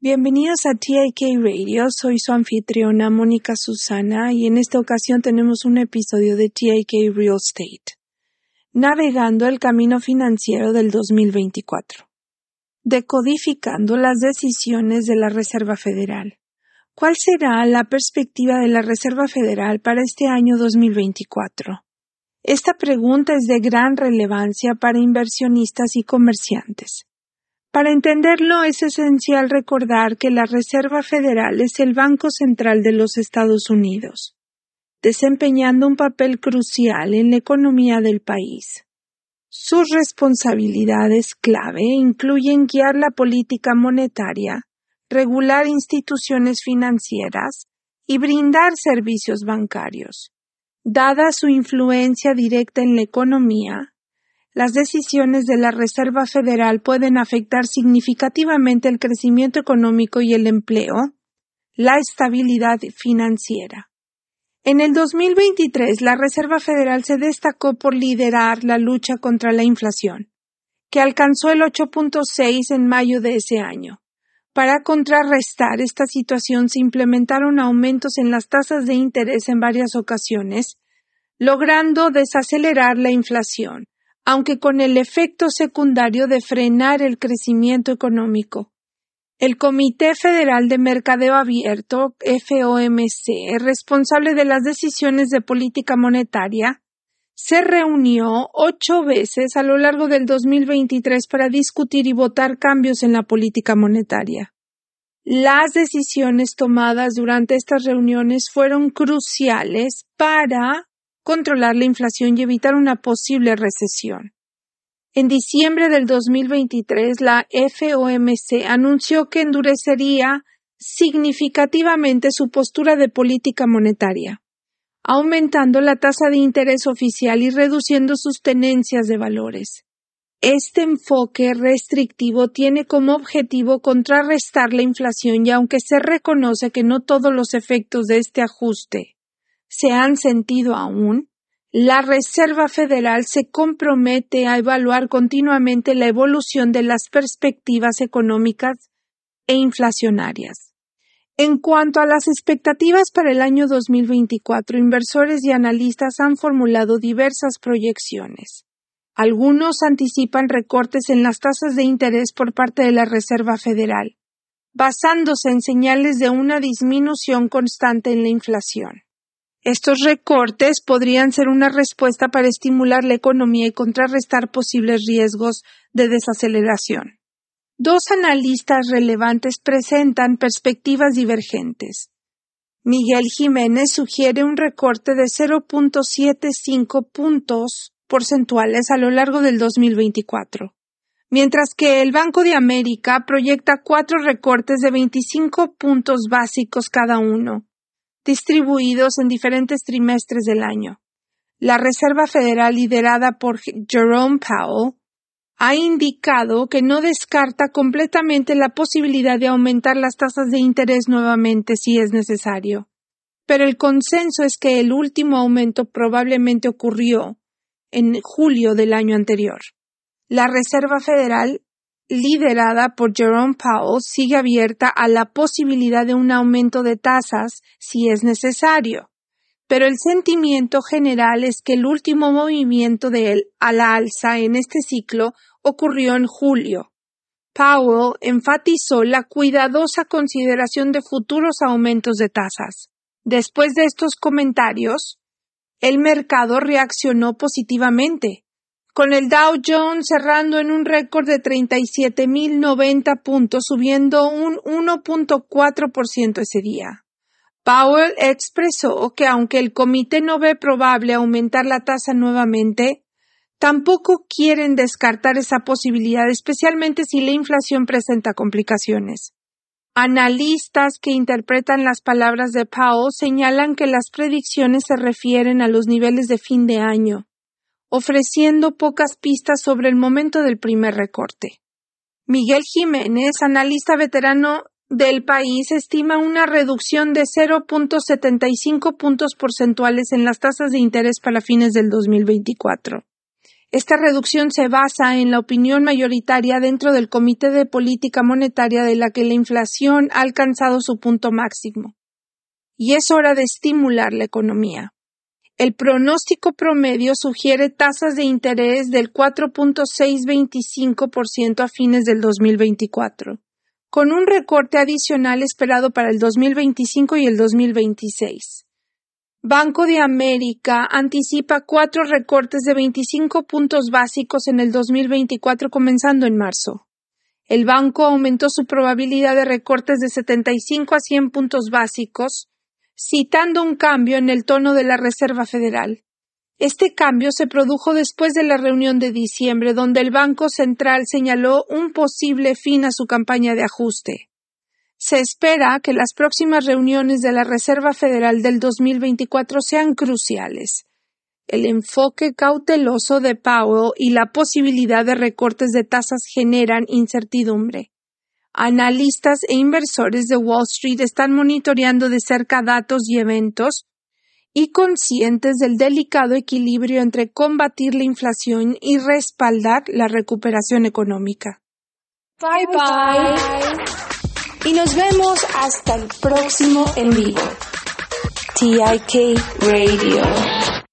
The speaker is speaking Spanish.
Bienvenidos a TIK Radio. Soy su anfitriona Mónica Susana y en esta ocasión tenemos un episodio de TIK Real Estate, navegando el camino financiero del 2024, decodificando las decisiones de la Reserva Federal. ¿Cuál será la perspectiva de la Reserva Federal para este año 2024? Esta pregunta es de gran relevancia para inversionistas y comerciantes. Para entenderlo es esencial recordar que la Reserva Federal es el Banco Central de los Estados Unidos, desempeñando un papel crucial en la economía del país. Sus responsabilidades clave incluyen guiar la política monetaria, regular instituciones financieras y brindar servicios bancarios. Dada su influencia directa en la economía, las decisiones de la Reserva Federal pueden afectar significativamente el crecimiento económico y el empleo, la estabilidad financiera. En el 2023, la Reserva Federal se destacó por liderar la lucha contra la inflación, que alcanzó el 8.6 en mayo de ese año. Para contrarrestar esta situación se implementaron aumentos en las tasas de interés en varias ocasiones, logrando desacelerar la inflación aunque con el efecto secundario de frenar el crecimiento económico. El Comité Federal de Mercadeo Abierto, FOMC, responsable de las decisiones de política monetaria, se reunió ocho veces a lo largo del 2023 para discutir y votar cambios en la política monetaria. Las decisiones tomadas durante estas reuniones fueron cruciales para controlar la inflación y evitar una posible recesión. En diciembre del 2023, la FOMC anunció que endurecería significativamente su postura de política monetaria, aumentando la tasa de interés oficial y reduciendo sus tenencias de valores. Este enfoque restrictivo tiene como objetivo contrarrestar la inflación y aunque se reconoce que no todos los efectos de este ajuste se han sentido aún, la Reserva Federal se compromete a evaluar continuamente la evolución de las perspectivas económicas e inflacionarias. En cuanto a las expectativas para el año 2024, inversores y analistas han formulado diversas proyecciones. Algunos anticipan recortes en las tasas de interés por parte de la Reserva Federal, basándose en señales de una disminución constante en la inflación. Estos recortes podrían ser una respuesta para estimular la economía y contrarrestar posibles riesgos de desaceleración. Dos analistas relevantes presentan perspectivas divergentes. Miguel Jiménez sugiere un recorte de 0.75 puntos porcentuales a lo largo del 2024, mientras que el Banco de América proyecta cuatro recortes de 25 puntos básicos cada uno, distribuidos en diferentes trimestres del año. La Reserva Federal, liderada por Jerome Powell, ha indicado que no descarta completamente la posibilidad de aumentar las tasas de interés nuevamente si es necesario. Pero el consenso es que el último aumento probablemente ocurrió en julio del año anterior. La Reserva Federal liderada por Jerome Powell, sigue abierta a la posibilidad de un aumento de tasas si es necesario. Pero el sentimiento general es que el último movimiento de él a la alza en este ciclo ocurrió en julio. Powell enfatizó la cuidadosa consideración de futuros aumentos de tasas. Después de estos comentarios, el mercado reaccionó positivamente con el Dow Jones cerrando en un récord de 37.090 puntos, subiendo un 1.4% ese día. Powell expresó que aunque el comité no ve probable aumentar la tasa nuevamente, tampoco quieren descartar esa posibilidad, especialmente si la inflación presenta complicaciones. Analistas que interpretan las palabras de Powell señalan que las predicciones se refieren a los niveles de fin de año ofreciendo pocas pistas sobre el momento del primer recorte. Miguel Jiménez, analista veterano del país estima una reducción de 0.75 puntos porcentuales en las tasas de interés para fines del 2024. Esta reducción se basa en la opinión mayoritaria dentro del Comité de Política Monetaria de la que la inflación ha alcanzado su punto máximo. Y es hora de estimular la economía. El pronóstico promedio sugiere tasas de interés del 4.625% a fines del 2024, con un recorte adicional esperado para el 2025 y el 2026. Banco de América anticipa cuatro recortes de 25 puntos básicos en el 2024 comenzando en marzo. El banco aumentó su probabilidad de recortes de 75 a 100 puntos básicos, citando un cambio en el tono de la Reserva Federal. Este cambio se produjo después de la reunión de diciembre, donde el Banco Central señaló un posible fin a su campaña de ajuste. Se espera que las próximas reuniones de la Reserva Federal del 2024 sean cruciales. El enfoque cauteloso de Powell y la posibilidad de recortes de tasas generan incertidumbre. Analistas e inversores de Wall Street están monitoreando de cerca datos y eventos y conscientes del delicado equilibrio entre combatir la inflación y respaldar la recuperación económica. Bye bye y nos vemos hasta el próximo en vivo. TIK Radio.